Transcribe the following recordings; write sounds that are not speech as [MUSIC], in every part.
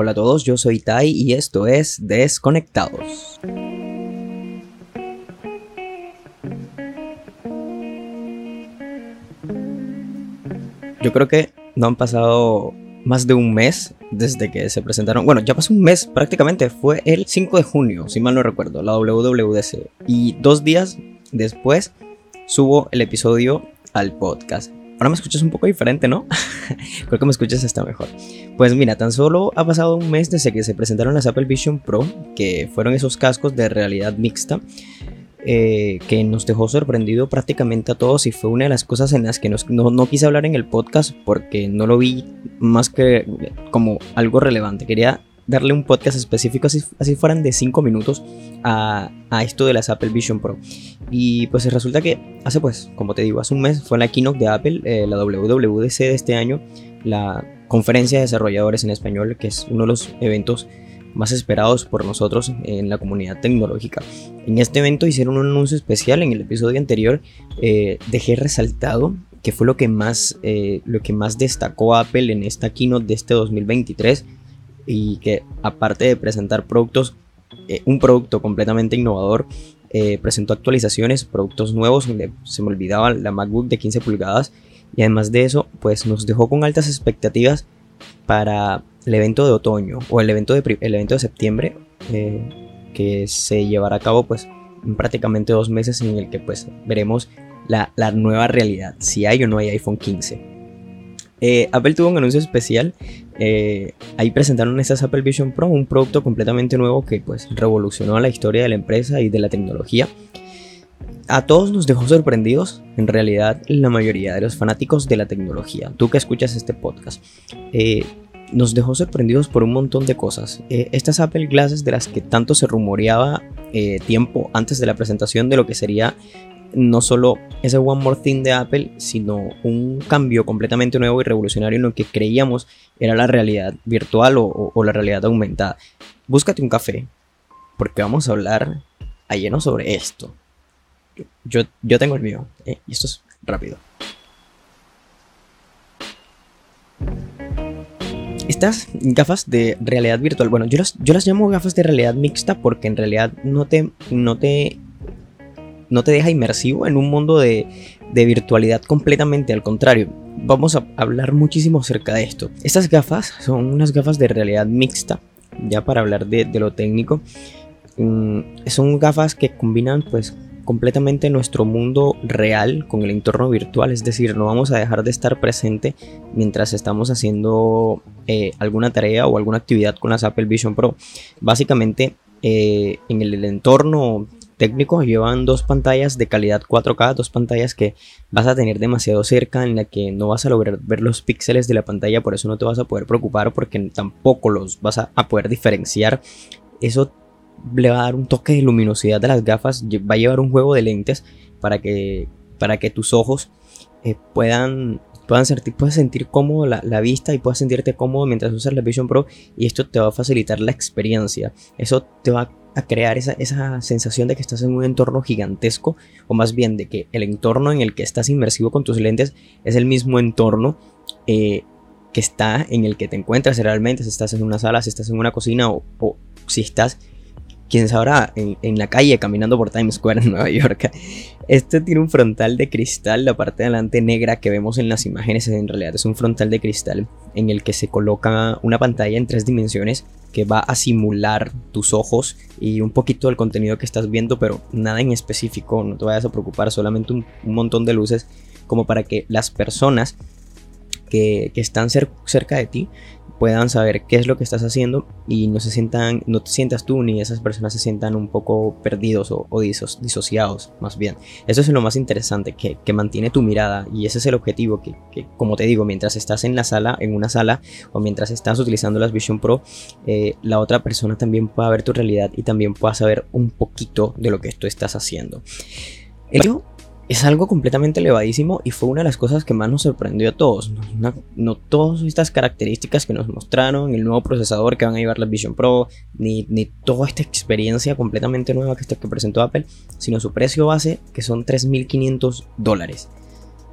Hola a todos, yo soy Tai y esto es Desconectados. Yo creo que no han pasado más de un mes desde que se presentaron. Bueno, ya pasó un mes prácticamente. Fue el 5 de junio, si mal no recuerdo, la WWDC. Y dos días después subo el episodio al podcast. Ahora me escuchas un poco diferente, ¿no? [LAUGHS] Creo que me escuchas hasta mejor. Pues mira, tan solo ha pasado un mes desde que se presentaron las Apple Vision Pro, que fueron esos cascos de realidad mixta. Eh, que nos dejó sorprendido prácticamente a todos y fue una de las cosas en las que no, no, quise hablar en el podcast porque no lo vi más que como algo relevante. Quería darle un podcast específico, así, así fueran de 5 minutos, a, a, esto de las Apple Vision Pro. Y pues resulta que hace pues, como te digo, hace un mes fue la keynote de Apple, eh, la WWDC de este año, la conferencia de desarrolladores en español, que es uno de los eventos más esperados por nosotros en la comunidad tecnológica. En este evento hicieron un anuncio especial, en el episodio anterior eh, dejé resaltado que fue lo que más, eh, lo que más destacó Apple en esta keynote de este 2023 y que aparte de presentar productos, eh, un producto completamente innovador, eh, presentó actualizaciones, productos nuevos, se me olvidaba la MacBook de 15 pulgadas y además de eso, pues nos dejó con altas expectativas para el evento de otoño o el evento de, el evento de septiembre eh, que se llevará a cabo pues en prácticamente dos meses en el que pues veremos la, la nueva realidad, si hay o no hay iPhone 15. Eh, Apple tuvo un anuncio especial. Eh, ahí presentaron estas Apple Vision Pro, un producto completamente nuevo que pues revolucionó la historia de la empresa y de la tecnología. A todos nos dejó sorprendidos, en realidad la mayoría de los fanáticos de la tecnología. Tú que escuchas este podcast. Eh, nos dejó sorprendidos por un montón de cosas. estas Apple Glasses de las que tanto se rumoreaba tiempo antes de la presentación de lo que sería no solo ese One More Thing de Apple, sino un cambio completamente nuevo y revolucionario en lo que creíamos era la realidad virtual o, la realidad aumentada. Búscate un café, porque vamos a hablar a lleno sobre esto. Yo, yo tengo el mío, ¿eh? y esto es rápido. Estas gafas de realidad virtual, bueno, yo las, yo las llamo gafas de realidad mixta porque en realidad no te, no te no te deja inmersivo en un mundo de, virtualidad completamente, al contrario. Vamos a hablar muchísimo acerca de esto. Estas gafas son unas gafas de realidad mixta, ya para hablar de, lo técnico. Mm, son gafas que combinan pues completamente nuestro mundo real con el entorno virtual, es decir, no vamos a dejar de estar presente mientras estamos haciendo eh, alguna tarea o alguna actividad con las Apple Vision Pro. Básicamente, eh, en el entorno técnicos llevan dos pantallas de calidad 4K, dos pantallas que vas a tener demasiado cerca, en la que no vas a lograr ver los píxeles de la pantalla, por eso no te vas a poder preocupar porque tampoco los vas a, poder diferenciar. Eso le va a dar un toque de luminosidad a las gafas, va a llevar un juego de lentes para que, para que tus ojos eh, puedan puedan sentir, sentir cómodo la, la, vista y puedas sentirte cómodo mientras usas la Vision Pro y esto te va a facilitar la experiencia. Eso te va a crear esa, esa, sensación de que estás en un entorno gigantesco o más bien de que el entorno en el que estás inmersivo con tus lentes es el mismo entorno eh, que está en el que te encuentras realmente, si estás en una sala, si estás en una cocina o, o si estás quién sabrá, en, la calle caminando por Times Square [LAUGHS] en Nueva York. Este tiene un frontal de cristal, la parte de adelante negra que vemos en las imágenes en realidad es un frontal de cristal en el que se coloca una pantalla en tres dimensiones que va a simular tus ojos y un poquito del contenido que estás viendo, pero nada en específico, no te vayas a preocupar, solamente un, montón de luces como para que las personas que están cerca de ti puedan saber qué es lo que estás haciendo y no se sientan, no te sientas tú ni esas personas se sientan un poco perdidos o, disociados, más bien. Eso es lo más interesante, que, mantiene tu mirada y ese es el objetivo que, como te digo, mientras estás en la sala, en una sala o mientras estás utilizando las Vision Pro, eh, la otra persona también pueda ver tu realidad y también pueda saber un poquito de lo que tú estás haciendo. Es algo completamente elevadísimo y fue una de las cosas que más nos sorprendió a todos. No, todas estas características que nos mostraron, el nuevo procesador que van a llevar la Vision Pro, ni, toda esta experiencia completamente nueva que, que presentó Apple, sino su precio base que son 3.500 dólares.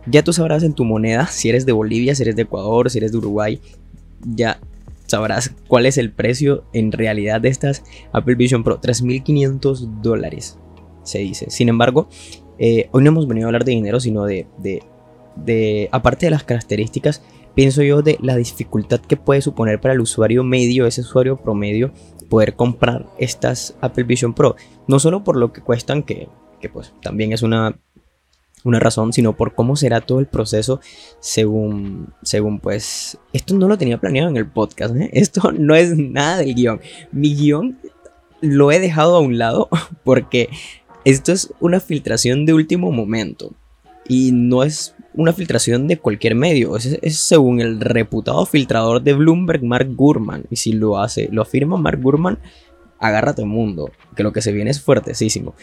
Ya tú sabrás en tu moneda, [LAUGHS] si eres de Bolivia, si eres de Ecuador, si eres de Uruguay, ya sabrás cuál es el precio en realidad de estas Apple Vision Pro. 3.500 dólares, se dice. Sin embargo, eh, hoy no hemos venido a hablar de dinero, sino de, de, de, aparte de las características, pienso yo de la dificultad que puede suponer para el usuario medio, ese usuario promedio, poder comprar estas Apple Vision Pro. No solo por lo que cuestan, que, que pues también es una una razón, sino por cómo será todo el proceso según, según pues, esto no lo tenía planeado en el podcast, ¿eh? [LAUGHS] esto no es nada del guion. Mi guion lo he dejado a un lado [LAUGHS] porque esto es una filtración de último momento y no es una filtración de cualquier medio, es, según el reputado filtrador de Bloomberg, Mark Gurman, y si lo hace, lo afirma Mark Gurman, agárrate mundo, que lo que se viene es fuertesísimo.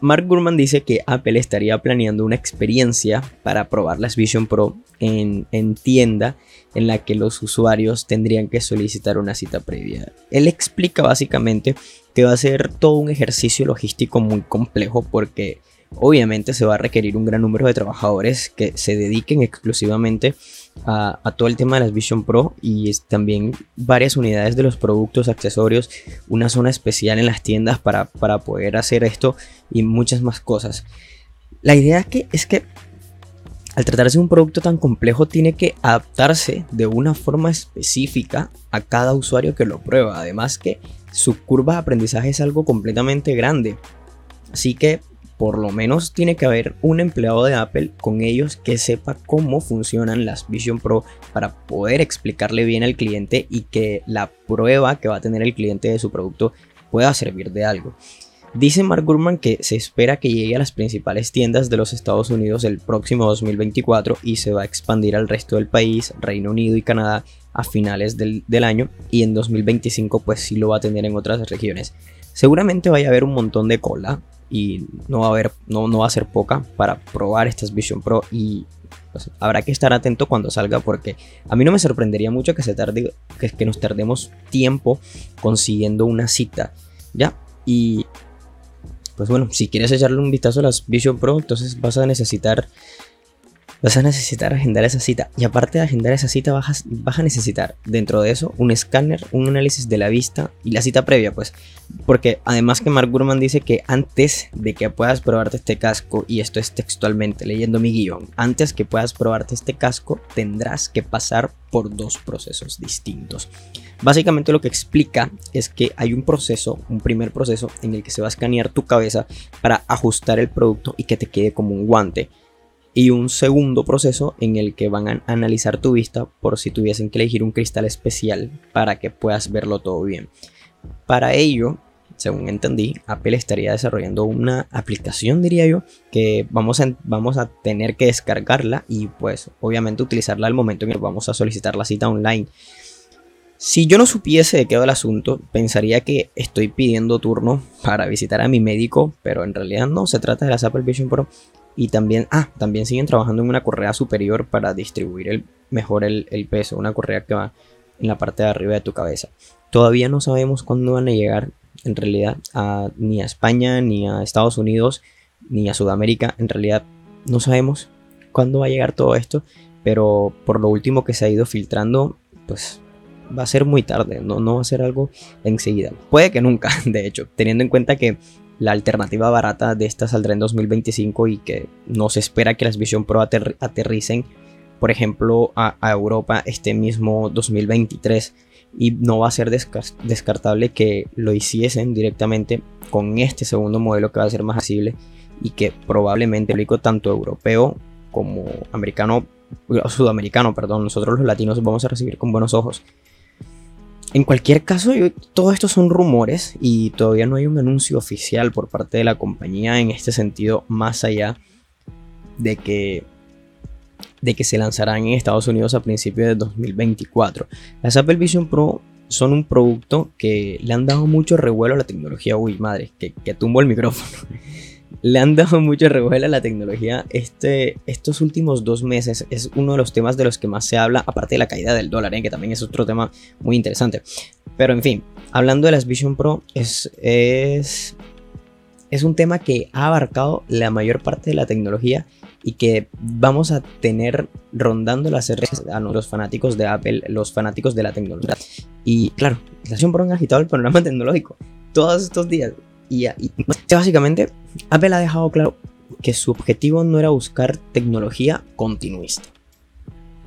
Mark Gurman dice que Apple estaría planeando una experiencia para probar las Vision Pro en, tienda en la que los usuarios tendrían que solicitar una cita previa. Él explica básicamente que va a ser todo un ejercicio logístico muy complejo porque obviamente se va a requerir un gran número de trabajadores que se dediquen exclusivamente a, todo el tema de las Vision Pro y también varias unidades de los productos, accesorios, una zona especial en las tiendas para, poder hacer esto y muchas más cosas. La idea que, es que al tratarse de un producto tan complejo tiene que adaptarse de una forma específica a cada usuario que lo prueba. Además que su curva de aprendizaje es algo completamente grande. Así que por lo menos tiene que haber un empleado de Apple con ellos que sepa cómo funcionan las Vision Pro para poder explicarle bien al cliente y que la prueba que va a tener el cliente de su producto pueda servir de algo. Dice Mark Gurman que se espera que llegue a las principales tiendas de los Estados Unidos el próximo 2024 y se va a expandir al resto del país, Reino Unido y Canadá a finales del, año y en 2025 pues sí lo va a tener en otras regiones. Seguramente vaya a haber un montón de cola y no va a haber, no, no va a ser poca para probar estas Vision Pro y habrá que estar atento cuando salga porque a mí no me sorprendería mucho que se tarde, que, que nos tardemos tiempo consiguiendo una cita, ¿ya? Y pues bueno, si quieres echarle un vistazo a las Vision Pro, entonces vas a necesitar vas a necesitar agendar esa cita. Y aparte de agendar esa cita, vas, a necesitar dentro de eso un escáner, un análisis de la vista y la cita previa, pues. Porque además que Mark Gurman dice que antes de que puedas probarte este casco, y esto es textualmente leyendo mi guion, antes que puedas probarte este casco, tendrás que pasar por dos procesos distintos. Básicamente lo que explica es que hay un proceso, un primer proceso en el que se va a escanear tu cabeza para ajustar el producto y que te quede como un guante y un segundo proceso en el que van a analizar tu vista por si tuviesen que elegir un cristal especial para que puedas verlo todo bien. Para ello, según entendí, Apple estaría desarrollando una aplicación, diría yo, que vamos a, vamos a tener que descargarla y pues obviamente utilizarla al momento en que vamos a solicitar la cita online. Si yo no supiese de qué va el asunto, pensaría que estoy pidiendo turno para visitar a mi médico, pero en realidad no, se trata de las Apple Vision Pro y también, ah, también siguen trabajando en una correa superior para distribuir el, mejor el, peso, una correa que va en la parte de arriba de tu cabeza. Todavía no sabemos cuándo van a llegar en realidad ni a España, ni a Estados Unidos, ni a Sudamérica. En realidad no sabemos cuándo va a llegar todo esto, pero por lo último que se ha ido filtrando, pues va a ser muy tarde, no, no va a ser algo enseguida. Puede que nunca, [LAUGHS] de hecho, teniendo en cuenta que la alternativa barata de esta saldrá en 2025 y que no se espera que las Vision Pro aterricen, por ejemplo, a, Europa este mismo 2023 y no va a ser descartable que lo hiciesen directamente con este segundo modelo que va a ser más accesible y que probablemente el público tanto europeo como americano, sudamericano, perdón, nosotros los latinos vamos a recibir con buenos ojos. En cualquier caso, todo esto son rumores y todavía no hay un anuncio oficial por parte de la compañía en este sentido, más allá de que, de que se lanzarán en Estados Unidos a principios de 2024. Las Apple Vision Pro son un producto que le han dado mucho revuelo a la tecnología. Uy, madre, que, que tumbo el micrófono le han dado [LAUGHS] mucho revuelo a la tecnología. Este, estos últimos dos meses es uno de los temas de los que más se habla, aparte de la caída del dólar, ¿eh? que también es otro tema muy interesante. Pero en fin, hablando de las Vision Pro, es, es, es un tema que ha abarcado la mayor parte de la tecnología y que vamos a tener rondando las redes a los fanáticos de Apple, los fanáticos de la tecnología. Y claro, la Estación por un agitado el panorama tecnológico todos estos días. Y, básicamente, Apple ha dejado claro que su objetivo no era buscar tecnología continuista.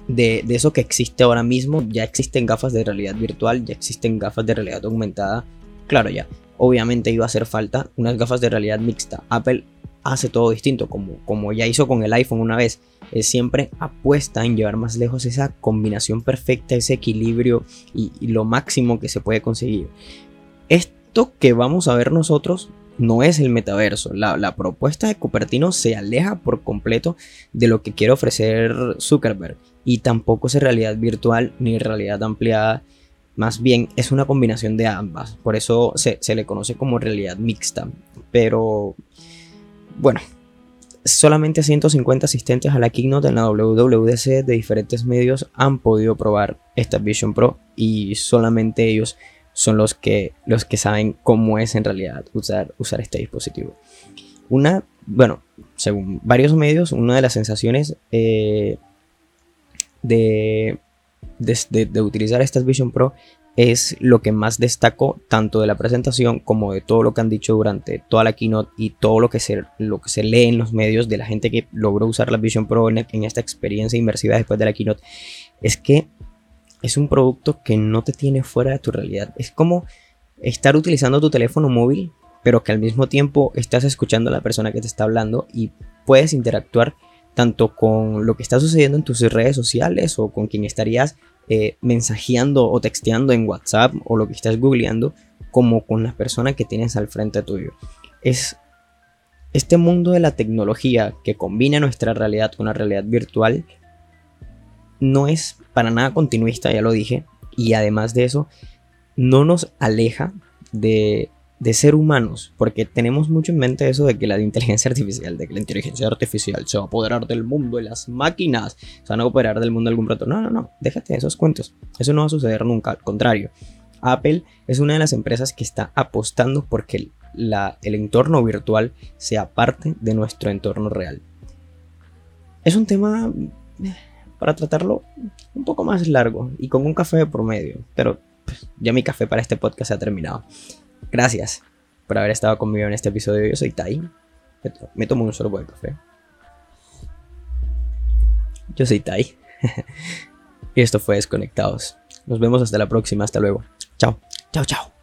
De, de, eso que existe ahora mismo, ya existen gafas de realidad virtual, ya existen gafas de realidad aumentada. Claro, ya, obviamente iba a hacer falta unas gafas de realidad mixta. Apple hace todo distinto, como, como ya hizo con el iPhone una vez. Es siempre apuesta en llevar más lejos esa combinación perfecta, ese equilibrio y, y lo máximo que se puede conseguir. Que vamos a ver nosotros no es el metaverso. La, propuesta de Cupertino se aleja por completo de lo que quiere ofrecer Zuckerberg. Y tampoco es realidad virtual ni realidad ampliada. Más bien es una combinación de ambas. Por eso se, le conoce como realidad mixta. Pero bueno, solamente 150 asistentes a la keynote en la WWDC de diferentes medios han podido probar esta Vision Pro y solamente ellos son los que, los que saben cómo es en realidad usar, usar este dispositivo. Una, bueno, según varios medios, una de las sensaciones eh, de, de, utilizar estas Vision Pro es lo que más destaco tanto de la presentación como de todo lo que han dicho durante toda la keynote y todo lo que se, lo que se lee en los medios de la gente que logró usar la Vision Pro en, en esta experiencia inmersiva después de la keynote, es que es un producto que no te tiene fuera de tu realidad. Es como estar utilizando tu teléfono móvil, pero que al mismo tiempo estás escuchando a la persona que te está hablando y puedes interactuar tanto con lo que está sucediendo en tus redes sociales o con quien estarías eh, mensajeando o texteando en WhatsApp o lo que estás googleando, como con la persona que tienes al frente tuyo. Es este mundo de la tecnología que combina nuestra realidad con la realidad virtual no es para nada continuista, ya lo dije, y además de eso, no nos aleja de, ser humanos, porque tenemos mucho en mente eso de que la inteligencia artificial, de que la inteligencia artificial se va a apoderar del mundo y las máquinas se van a apoderar del mundo algún rato. No, no, no, déjate de esos cuentos. Eso no va a suceder nunca, al contrario. Apple es una de las empresas que está apostando porque la, el entorno virtual sea parte de nuestro entorno real. Es un tema eh, para tratarlo un poco más largo y con un café por medio. Pero pues, ya mi café para este podcast se ha terminado. Gracias por haber estado conmigo en este episodio. Yo soy Tai. Me tomo un sorbo de café. Yo soy Tai. [LAUGHS] y esto fue Desconectados. Nos vemos hasta la próxima. Hasta luego. Chao. Chao, chao.